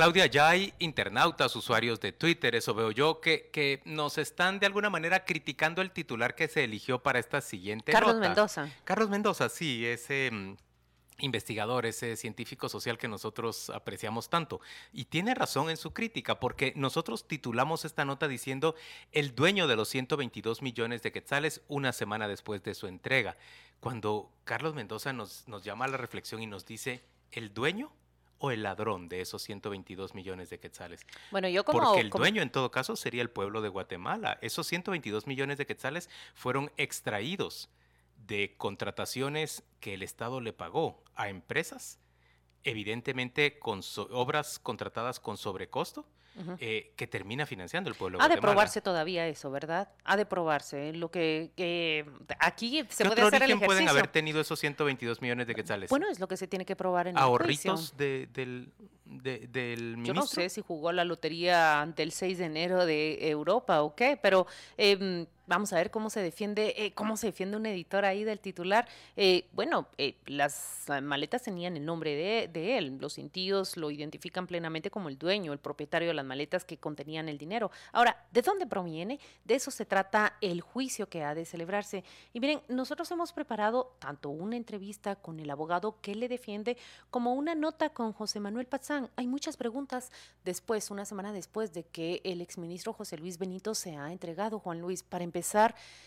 Claudia, ya hay internautas, usuarios de Twitter, eso veo yo, que, que nos están de alguna manera criticando el titular que se eligió para esta siguiente Carlos nota. Mendoza. Carlos Mendoza, sí, ese mm, investigador, ese científico social que nosotros apreciamos tanto. Y tiene razón en su crítica, porque nosotros titulamos esta nota diciendo el dueño de los 122 millones de quetzales una semana después de su entrega. Cuando Carlos Mendoza nos, nos llama a la reflexión y nos dice, ¿el dueño? O el ladrón de esos 122 millones de quetzales. Bueno, yo como... Porque el como- dueño en todo caso sería el pueblo de Guatemala. Esos 122 millones de quetzales fueron extraídos de contrataciones que el Estado le pagó a empresas, evidentemente con so- obras contratadas con sobrecosto, Ujú. eh, que termina financiando el pueblo Ha de Guatemala. probarse todavía eso, ¿verdad? Ha de probarse. Lo que, que aquí se ¿Qué puede otro hacer el origen pueden ejercicio. haber tenido esos 122 millones de quetzales? Bueno, es lo que se tiene que probar en el Ahorritos juicio. de- del, de- del ministro. Yo no sé si jugó la lotería ante el 6 de enero de Europa o qué, pero em, vamos a ver cómo se defiende, eh, cómo se defiende un editor ahí del titular. Eh, bueno, eh, las maletas tenían el nombre de, de él. Los cintillos lo identifican plenamente como el dueño, el propietario de las maletas que contenían el dinero. Ahora, ¿de dónde proviene? De eso se trata el juicio que ha de celebrarse. Y miren, nosotros hemos preparado tanto una entrevista con el abogado que le defiende como una nota con José Manuel Pazán. Hay muchas preguntas después, una semana después de que el exministro José Luis Benito se ha entregado, Juan Luis. Para empezar,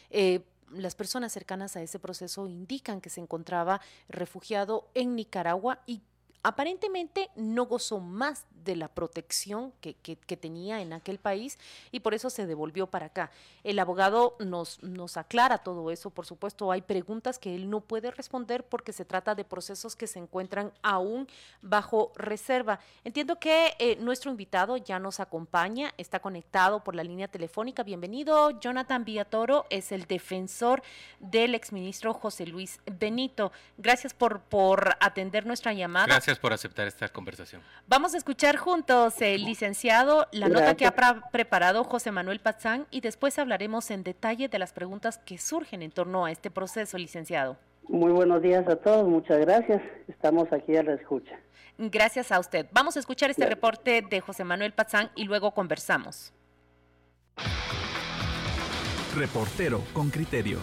eh, las personas cercanas a ese proceso indican que se encontraba refugiado en Nicaragua y aparentemente no gozó más de la protección que, que- que tenía en aquel país y por eso se devolvió para acá. El abogado nos, nos aclara todo eso, por supuesto, hay preguntas que él no puede responder porque se trata de procesos que se encuentran aún bajo reserva. Entiendo que eh, nuestro invitado ya nos acompaña, está conectado por la línea telefónica. Bienvenido, Jonathan Villatoro, es el defensor del exministro José Luis Benito. Gracias por, por atender nuestra llamada. Gracias por aceptar esta conversación. Vamos a escuchar juntos, el licenciado, la nota que ha preparado José Manuel Pazán y después hablaremos en detalle de las preguntas que surgen en torno a este proceso, licenciado. Muy buenos días a todos, muchas gracias. Estamos aquí a la escucha. Gracias a usted. Vamos a escuchar este reporte de José Manuel Pazán y luego conversamos. Reportero con criterio.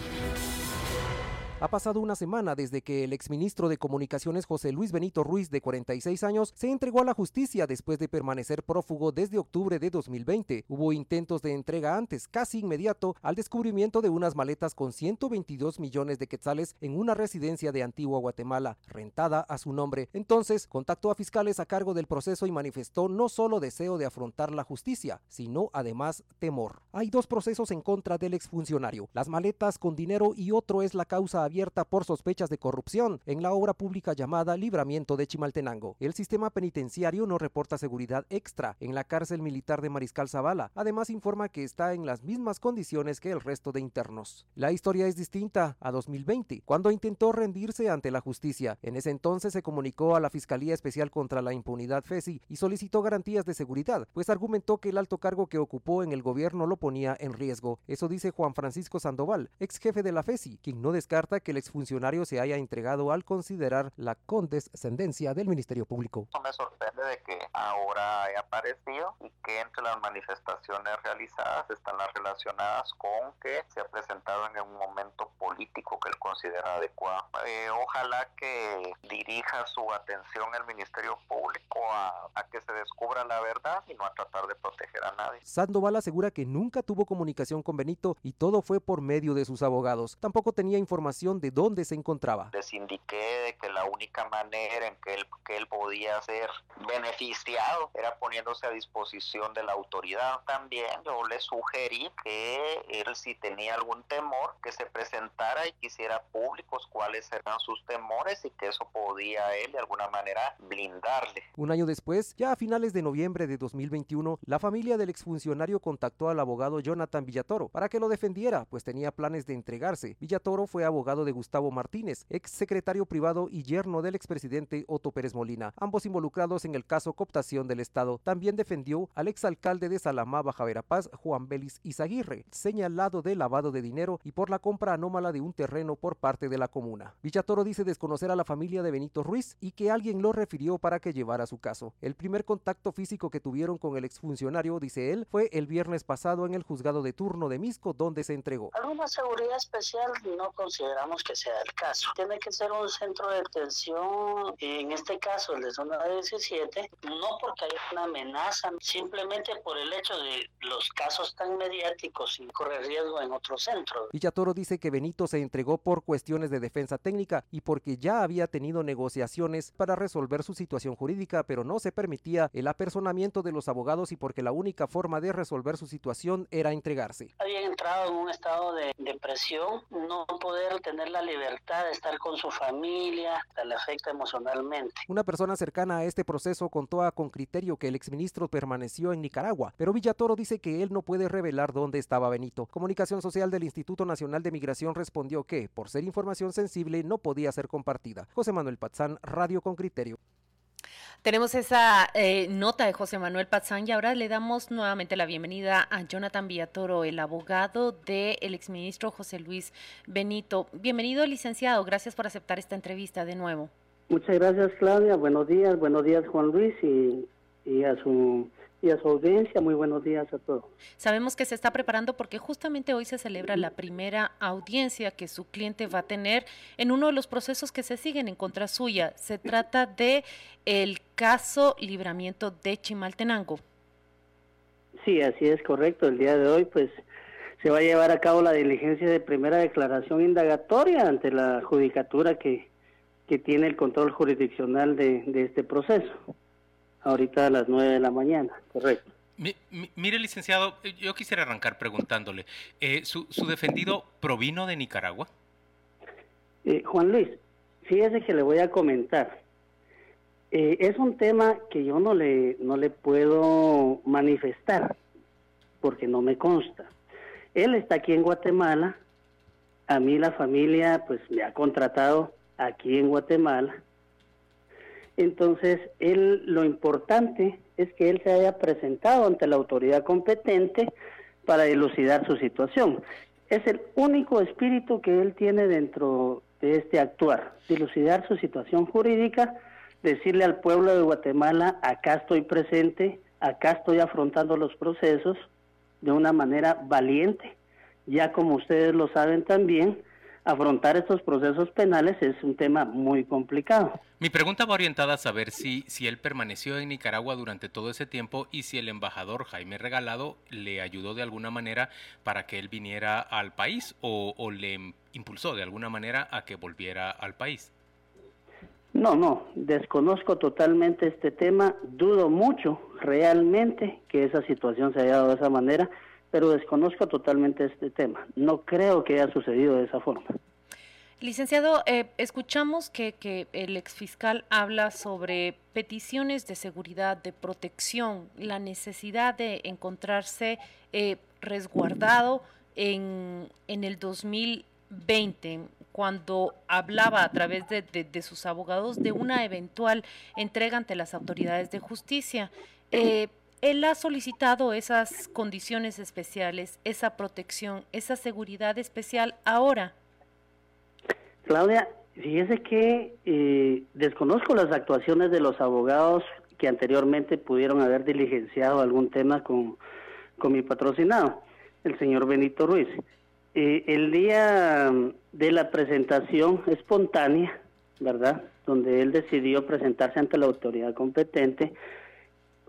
Ha pasado una semana desde que el exministro de Comunicaciones José Luis Benito Ruiz, de 46 años, se entregó a la justicia después de permanecer prófugo desde octubre de 2020. Hubo intentos de entrega antes, casi inmediato, al descubrimiento de unas maletas con 122 millones de quetzales en una residencia de Antigua Guatemala, rentada a su nombre. Entonces, contactó a fiscales a cargo del proceso y manifestó no solo deseo de afrontar la justicia, sino además temor. Hay dos procesos en contra del exfuncionario, las maletas con dinero y otro es la causa abierta por sospechas de corrupción en la obra pública llamada Libramiento de Chimaltenango. El sistema penitenciario no reporta seguridad extra en la cárcel militar de Mariscal Zavala. Además informa que está en las mismas condiciones que el resto de internos. La historia es distinta a 2020, cuando intentó rendirse ante la justicia. En ese entonces se comunicó a la Fiscalía Especial contra la Impunidad FESI y solicitó garantías de seguridad, pues argumentó que el alto cargo que ocupó en el gobierno lo ponía en riesgo. Eso dice Juan Francisco Sandoval, ex jefe de la FESI, quien no descarta que el exfuncionario se haya entregado al considerar la condescendencia del Ministerio Público. No me sorprende de que ahora haya aparecido y que entre las manifestaciones realizadas están las relacionadas con que se ha presentado en un momento político que él considera adecuado. Eh, ojalá que dirija su atención el Ministerio Público a, a que se descubra la verdad y no a tratar de proteger a nadie. Sandoval asegura que nunca tuvo comunicación con Benito y todo fue por medio de sus abogados. Tampoco tenía información información de dónde se encontraba. Les indiqué de que la única manera en que él, que él podía ser beneficiado era poniéndose a disposición de la autoridad. También yo le sugerí que él si tenía algún temor que se presentara y quisiera públicos cuáles eran sus temores y que eso podía él de alguna manera blindarle. Un año después, ya a finales de noviembre de 2021, la familia del exfuncionario contactó al abogado Jonathan Villatoro para que lo defendiera, pues tenía planes de entregarse. Villatoro fue abogado de Gustavo Martínez, ex secretario privado y yerno del expresidente Otto Pérez Molina, ambos involucrados en el caso cooptación del Estado. También defendió al exalcalde de Salamá, Baja Verapaz, Juan Belis Izaguirre, señalado de lavado de dinero y por la compra anómala de un terreno por parte de la comuna. Villatoro dice desconocer a la familia de Benito Ruiz y que alguien lo refirió para que llevara su caso. El primer contacto físico que tuvieron con el exfuncionario, dice él, fue el viernes pasado en el juzgado de turno de Misco, donde se entregó. Alguna seguridad especial no consideramos que sea el caso. Tiene que ser un centro de detención, en este caso el de zona 17, no porque haya una amenaza, simplemente por el hecho de los casos tan mediáticos y corre riesgo en otro centro. Villatoro dice que Benito se entregó por cuestiones de defensa técnica y porque ya había tenido negociaciones para resolver su situación jurídica, pero no se permitía el apersonamiento de los abogados y porque la única forma de resolver su situación era entregarse. Habían entrado en un estado de depresión, no poder tener la libertad de estar con su familia, le afecta emocionalmente. Una persona cercana a este proceso contó a con criterio que el exministro permaneció en Nicaragua, pero Villatoro dice que él no puede revelar dónde estaba Benito. Comunicación Social del Instituto Nacional de Migración respondió que, por ser información sensible, no podía ser compartida. José Manuel Patzán, Radio con Criterio. Tenemos esa eh, nota de José Manuel Pazán y ahora le damos nuevamente la bienvenida a Jonathan Villatoro, el abogado del exministro José Luis Benito. Bienvenido, licenciado. Gracias por aceptar esta entrevista de nuevo. Muchas gracias, Claudia. Buenos días, buenos días, Juan Luis, y, y a su y a su audiencia. Muy buenos días a todos. Sabemos que se está preparando porque justamente hoy se celebra la primera audiencia que su cliente va a tener en uno de los procesos que se siguen en contra suya. Se trata de el caso libramiento de Chimaltenango. Sí, así es correcto. El día de hoy, pues, se va a llevar a cabo la diligencia de primera declaración indagatoria ante la judicatura que, que tiene el control jurisdiccional de, de este proceso ahorita a las 9 de la mañana, correcto. mire, licenciado, yo quisiera arrancar preguntándole, eh, ¿su, defendido provino de Nicaragua? Eh, Juan Luis, fíjese que le voy a comentar. Eh, es un tema que yo no le, no le puedo manifestar porque no me consta. Él está aquí en Guatemala, a mí la familia pues me ha contratado aquí en Guatemala entonces, él, lo importante es que él se haya presentado ante la autoridad competente para dilucidar su situación. Es el único espíritu que él tiene dentro de este actuar, dilucidar su situación jurídica, decirle al pueblo de Guatemala, acá estoy presente, acá estoy afrontando los procesos de una manera valiente. Ya como ustedes lo saben también, afrontar estos procesos penales es un tema muy complicado. Mi pregunta va orientada a saber si, si él permaneció en Nicaragua durante todo ese tiempo y si el embajador Jaime Regalado le ayudó de alguna manera para que él viniera al país o, o le impulsó de alguna manera a que volviera al país. No, no, desconozco totalmente este tema, dudo mucho realmente que esa situación se haya dado de esa manera pero desconozco totalmente este tema. No creo que haya sucedido de esa forma. Licenciado, eh, escuchamos que, que el exfiscal habla sobre peticiones de seguridad, de protección, la necesidad de encontrarse eh, resguardado en, en, el 2020, cuando hablaba a través de, de, sus abogados de una eventual entrega ante las autoridades de justicia. Eh, él ha solicitado esas condiciones especiales, esa protección, esa seguridad especial ahora. Claudia, fíjese que eh, desconozco las actuaciones de los abogados que anteriormente pudieron haber diligenciado algún tema con, con mi patrocinado, el señor Benito Ruiz. Eh, el día de la presentación espontánea, ¿verdad? Donde él decidió presentarse ante la autoridad competente,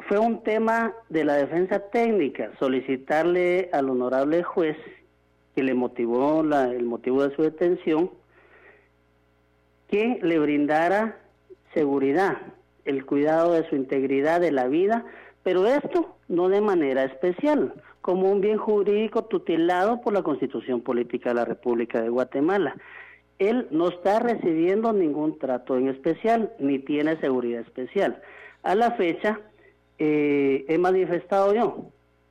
fue un tema de la defensa técnica, solicitarle al honorable juez que le motivó la, el motivo de su detención, que le brindara seguridad, el cuidado de su integridad de la vida, pero esto no de manera especial, como un bien jurídico tutelado por la Constitución Política de la República de Guatemala. Él no está recibiendo ningún trato en especial, ni tiene seguridad especial. A la fecha, eh, he manifestado yo,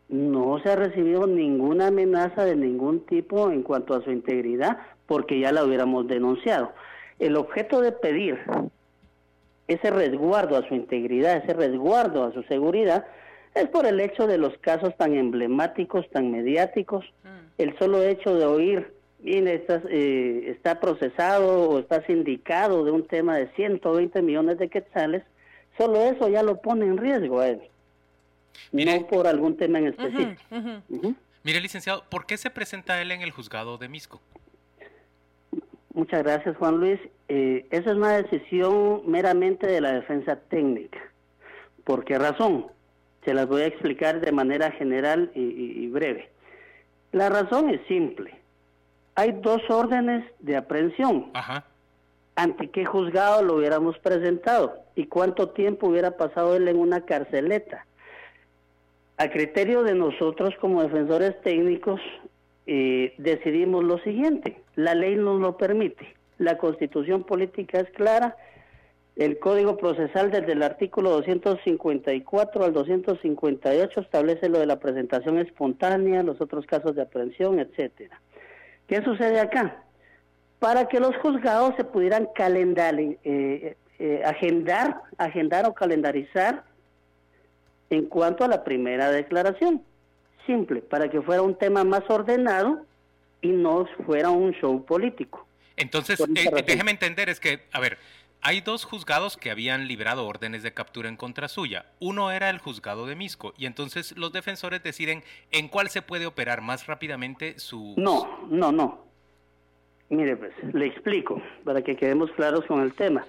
no se ha recibido ninguna amenaza de ningún tipo en cuanto a su integridad, porque ya la hubiéramos denunciado. El objeto de pedir ese resguardo a su integridad, ese resguardo a su seguridad, es por el hecho de los casos tan emblemáticos, tan mediáticos, mm. el solo hecho de oír, está, eh, está procesado o está sindicado de un tema de 120 millones de quetzales, solo eso ya lo pone en riesgo a él, no por algún tema en específico. Mire, licenciado, ¿por qué se presenta él en el juzgado de Misco? Muchas gracias, Juan Luis. Eh, esa es una decisión meramente de la defensa técnica. ¿Por qué razón? Se las voy a explicar de manera general y, breve. La razón es simple. Hay dos órdenes de aprehensión. Ajá. ¿Ante qué juzgado lo hubiéramos presentado? ¿Y cuánto tiempo hubiera pasado él en una carceleta? A criterio de nosotros como defensores técnicos, eh, decidimos lo siguiente, la ley nos lo permite, la constitución política es clara, el Código Procesal desde el artículo 254 al 258 establece lo de la presentación espontánea, los otros casos de aprehensión, etcétera. ¿Qué sucede acá? Para que los juzgados se pudieran calendar, eh, eh, agendar, agendar o calendarizar en cuanto a la primera declaración simple, para que fuera un tema más ordenado y no fuera un show político. Entonces, eh, déjeme entender, es que, a ver, hay dos juzgados que habían librado órdenes de captura en contra suya. Uno era el juzgado de Misco, y entonces los defensores deciden en cuál se puede operar más rápidamente su... No, no, no. Mire, pues, le explico, para que quedemos claros con el tema.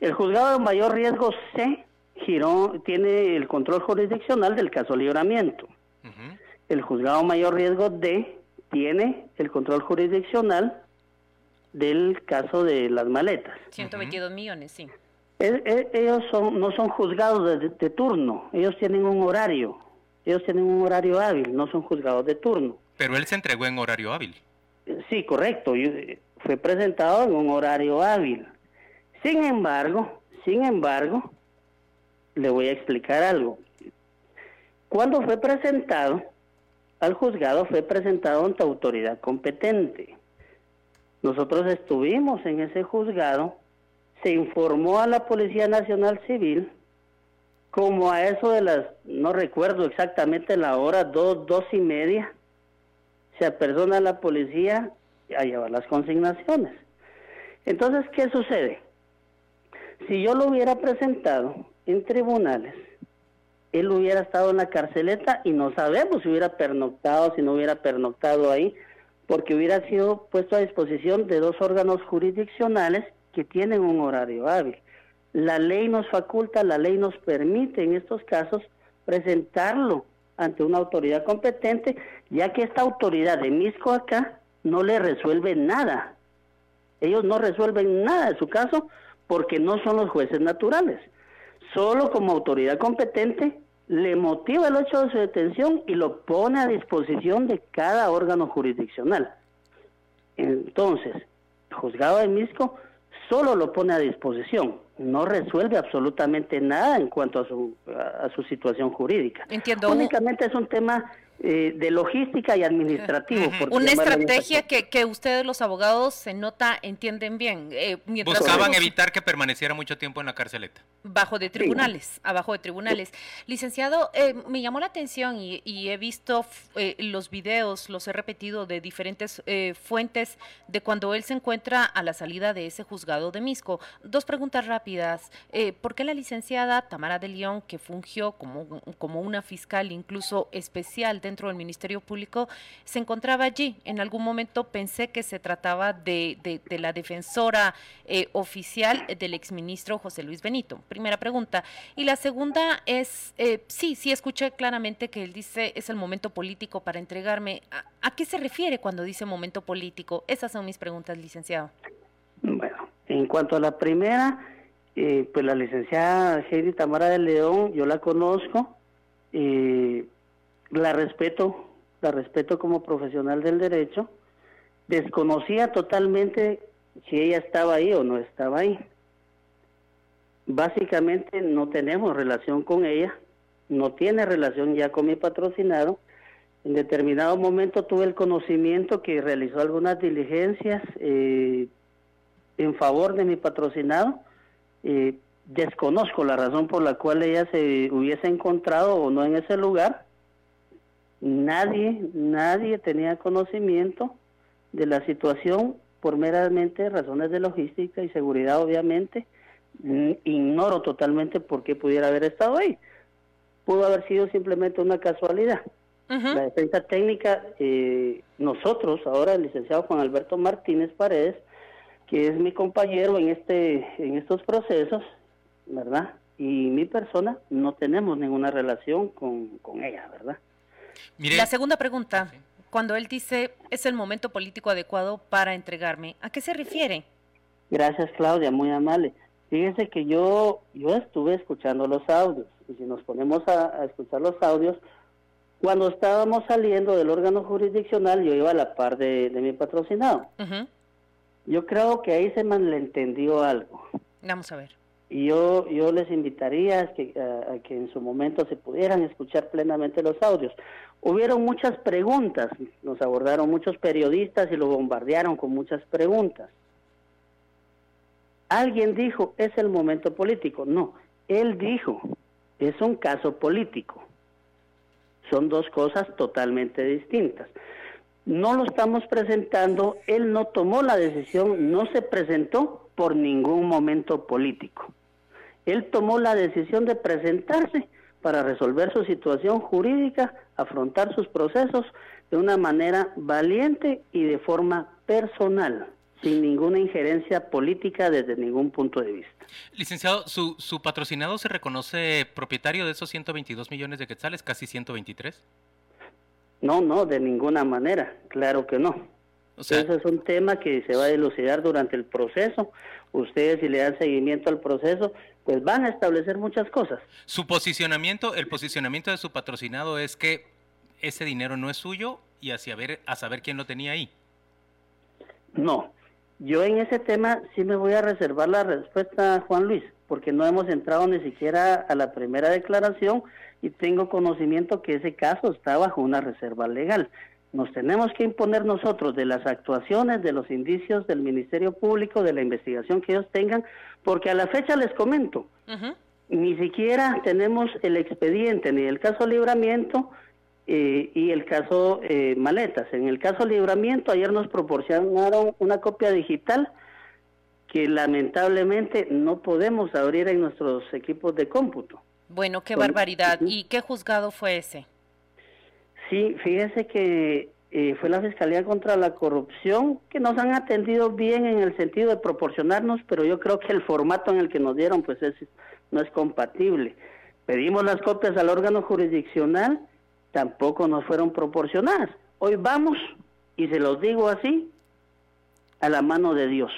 El juzgado de mayor riesgo C giró, tiene el control jurisdiccional del caso libramiento el juzgado mayor riesgo D tiene el control jurisdiccional del caso de las maletas. 122 millones, sí. ellos son, no son juzgados de, turno, ellos tienen un horario, ellos tienen un horario hábil, no son juzgados de turno. Pero él se entregó en horario hábil. Sí, correcto, fue presentado en un horario hábil. Sin embargo, sin embargo, le voy a explicar algo. Cuando fue presentado, al juzgado fue presentado ante autoridad competente. Nosotros estuvimos en ese juzgado, se informó a la Policía Nacional Civil, como a eso de las, no recuerdo exactamente la hora, dos, dos y media, se apersona la policía a llevar las consignaciones. Entonces, ¿qué sucede? Si yo lo hubiera presentado en tribunales, él hubiera estado en la carceleta y no sabemos si hubiera pernoctado, si no hubiera pernoctado ahí, porque hubiera sido puesto a disposición de dos órganos jurisdiccionales que tienen un horario hábil. La ley nos faculta, la ley nos permite en estos casos presentarlo ante una autoridad competente, ya que esta autoridad de Misco acá no le resuelve nada. Ellos no resuelven nada de su caso porque no son los jueces naturales. Solo como autoridad competente le motiva el hecho de su detención y lo pone a disposición de cada órgano jurisdiccional. Entonces, el juzgado de Misco solo lo pone a disposición, no resuelve absolutamente nada en cuanto a su, a su situación jurídica. Entiendo. Únicamente es un tema eh, de logística y administrativo. Una estrategia que, que, ustedes los abogados se nota, entienden bien. Eh, Buscaban evitar que permaneciera mucho tiempo en la carceleta. Bajo de tribunales, abajo de tribunales. Licenciado, eh, me llamó la atención y, he visto los videos, los he repetido de diferentes fuentes de cuando él se encuentra a la salida de ese juzgado de Misco. Dos preguntas rápidas. ¿Por qué la licenciada Tamara de León, que fungió como, como una fiscal incluso especial dentro del Ministerio Público se encontraba allí. En algún momento pensé que se trataba de, de, la defensora eh, oficial del exministro José Luis Benito. Primera pregunta. Y la segunda es, eh, sí, sí escuché claramente que él dice es el momento político para entregarme. ¿A, qué se refiere cuando dice momento político? Esas son mis preguntas, licenciado. Bueno, En cuanto a la primera, eh, pues la licenciada Heidi Tamara de León, yo la conozco, eh, la respeto, la respeto como profesional del derecho, desconocía totalmente si ella estaba ahí o no estaba ahí. Básicamente no tenemos relación con ella, no tiene relación ya con mi patrocinado. En determinado momento tuve el conocimiento que realizó algunas diligencias eh, en favor de mi patrocinado eh, desconozco la razón por la cual ella se hubiese encontrado o no en ese lugar. Nadie, nadie tenía conocimiento de la situación por meramente razones de logística y seguridad, obviamente. Mm, ignoro totalmente por qué pudiera haber estado ahí. Pudo haber sido simplemente una casualidad. La defensa técnica, eh, nosotros, ahora el licenciado Juan Alberto Martínez Paredes, que es mi compañero en este en estos procesos, ¿verdad? Y mi persona no tenemos ninguna relación con, ella, ¿verdad? La segunda pregunta, cuando él dice es el momento político adecuado para entregarme, ¿a qué se refiere? Gracias, Claudia, muy amable. Fíjense que yo yo estuve escuchando los audios y si nos ponemos a, escuchar los audios, cuando estábamos saliendo del órgano jurisdiccional, yo iba a la par de, mi patrocinado. Yo creo que ahí se malentendió algo. Vamos a ver. Y yo, yo les invitaría a que, a, que en su momento se pudieran escuchar plenamente los audios. Hubieron muchas preguntas, nos abordaron muchos periodistas y lo bombardearon con muchas preguntas. Alguien dijo, es el momento político. No, él dijo, es un caso político. Son dos cosas totalmente distintas no lo estamos presentando, él no tomó la decisión, no se presentó por ningún momento político. Él tomó la decisión de presentarse para resolver su situación jurídica, afrontar sus procesos de una manera valiente y de forma personal, sin ninguna injerencia política desde ningún punto de vista. Licenciado, ¿su, su patrocinado se reconoce propietario de esos 122 millones de quetzales, casi 123? No, no, de ninguna manera, claro que no. O sea, Ese es un tema que se va a dilucidar durante el proceso. Ustedes, si le dan seguimiento al proceso, pues van a establecer muchas cosas. Su posicionamiento, el posicionamiento de su patrocinado es que ese dinero no es suyo y a saber, a saber quién lo tenía ahí. No, yo en ese tema sí me voy a reservar la respuesta, Juan Luis, porque no hemos entrado ni siquiera a la primera declaración y tengo conocimiento que ese caso está bajo una reserva legal. Nos tenemos que imponer nosotros de las actuaciones, de los indicios del Ministerio Público, de la investigación que ellos tengan, porque a la fecha les comento, ni siquiera tenemos el expediente ni el caso libramiento eh, y el caso eh, maletas. En el caso libramiento ayer nos proporcionaron una copia digital que lamentablemente no podemos abrir en nuestros equipos de cómputo. Bueno, qué barbaridad. ¿Y qué juzgado fue ese? Sí, fíjese que eh, fue la Fiscalía contra la Corrupción, que nos han atendido bien en el sentido de proporcionarnos, pero yo creo que el formato en el que nos dieron pues es, no es compatible. Pedimos las copias al órgano jurisdiccional, tampoco nos fueron proporcionadas. Hoy vamos, y se los digo así, a la mano de Dios.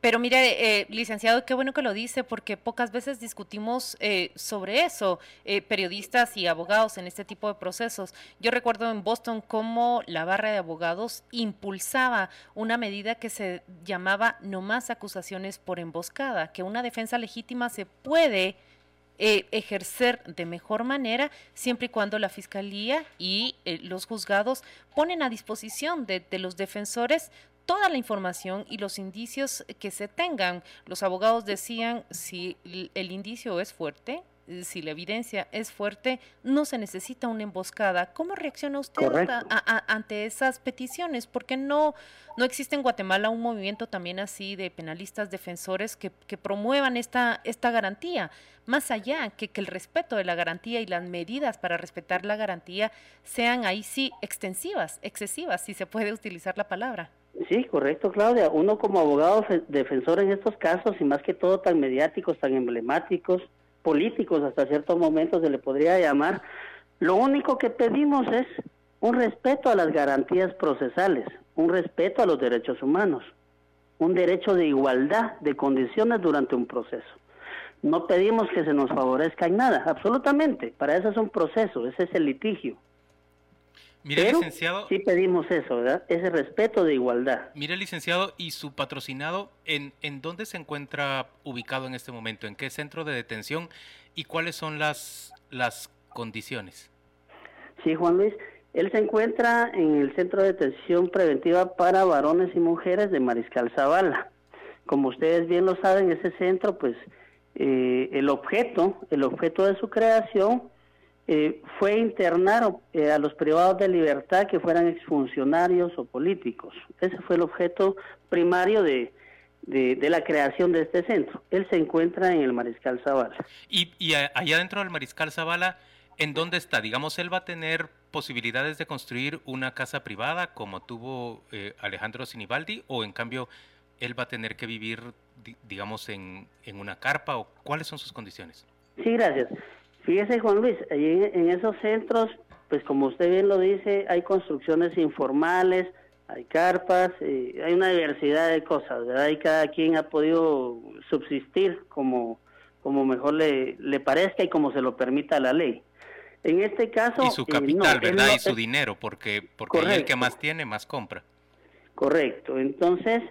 Pero mire, eh, licenciado, qué bueno que lo dice, porque pocas veces discutimos eh, sobre eso, eh, periodistas y abogados en este tipo de procesos. Yo recuerdo en Boston cómo la barra de abogados impulsaba una medida que se llamaba no más acusaciones por emboscada, que una defensa legítima se puede ejercer de mejor manera siempre y cuando la fiscalía y los juzgados ponen a disposición de los defensores toda la información y los indicios que se tengan. Los abogados decían, si el indicio es fuerte, si la evidencia es fuerte, no se necesita una emboscada. ¿Cómo reacciona usted ante esas peticiones? Porque no, no existe en Guatemala un movimiento también así de penalistas defensores que, promuevan esta, esta garantía? Más allá que, que el respeto de la garantía y las medidas para respetar la garantía sean ahí sí extensivas, excesivas, si se puede utilizar la palabra. Sí, correcto, Claudia. Uno como abogado defensor en estos casos, y más que todo tan mediáticos, tan emblemáticos, políticos hasta ciertos momentos se le podría llamar, lo único que pedimos es un respeto a las garantías procesales, un respeto a los derechos humanos. un derecho de igualdad de condiciones durante un proceso. No pedimos que se nos favorezca en nada, absolutamente. Para eso es un proceso, ese es el litigio. Mire, licenciado. Sí pedimos eso, ¿verdad? Ese respeto de igualdad. Mire, licenciado, ¿y su patrocinado en, en dónde se encuentra ubicado en este momento? ¿En qué centro de detención? ¿Y cuáles son las, las condiciones? Sí, Juan Luis. Él se encuentra en el Centro de Detención Preventiva para Varones y Mujeres de Mariscal Zavala. Como ustedes bien lo saben, ese centro, pues, eh, el objeto, el objeto de su creación eh, fue internar eh, a los privados de libertad que fueran exfuncionarios o políticos. Ese fue el objeto primario de, de, la creación de este centro. Él se encuentra en el Mariscal Zavala. Y, y allá dentro del Mariscal Zavala, ¿en dónde está? Digamos, él va a tener posibilidades de construir una casa privada como tuvo eh, Alejandro Sinibaldi o en cambio él va a tener que vivir, digamos, en, en una carpa o cuáles son sus condiciones? Sí, gracias. Fíjese, Juan Luis, allí en esos centros, pues como usted bien lo dice, hay construcciones informales, hay carpas, eh, hay una diversidad de cosas, ¿verdad? Y cada quien ha podido subsistir como, como mejor le, le parezca y como se lo permita la ley. En este caso... Y su eh, capital, ¿verdad? y su dinero, porque, porque el que más tiene, más compra. Correcto. Entonces,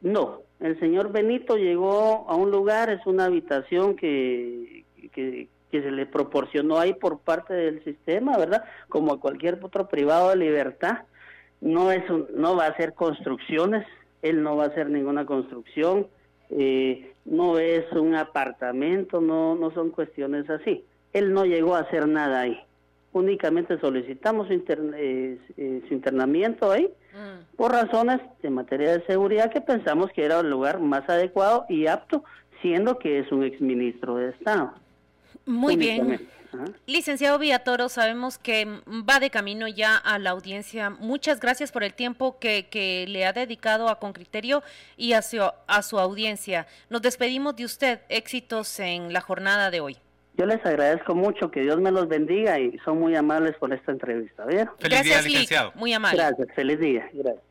no. El señor Benito llegó a un lugar, es una habitación que, que, que se le proporcionó ahí por parte del sistema, ¿verdad? Como a cualquier otro privado de libertad. No, es no va a hacer construcciones, él no va a hacer ninguna construcción, eh, no es un apartamento, no, no son cuestiones así. Él no llegó a hacer nada ahí. Únicamente solicitamos su, eh, eh, su internamiento ahí mm. por razones de materia de seguridad que pensamos que era el lugar más adecuado y apto, siendo que es un exministro de Estado. Muy bien. Licenciado Villatoro, sabemos que va de camino ya a la audiencia. Muchas gracias por el tiempo que, le ha dedicado a Concriterio y a su, a su audiencia. Nos despedimos de usted. Éxitos en la jornada de hoy. Yo les agradezco mucho, que Dios me los bendiga y son muy amables por esta entrevista. Feliz día, licenciado. Muy amable. Gracias, feliz día. Gracias.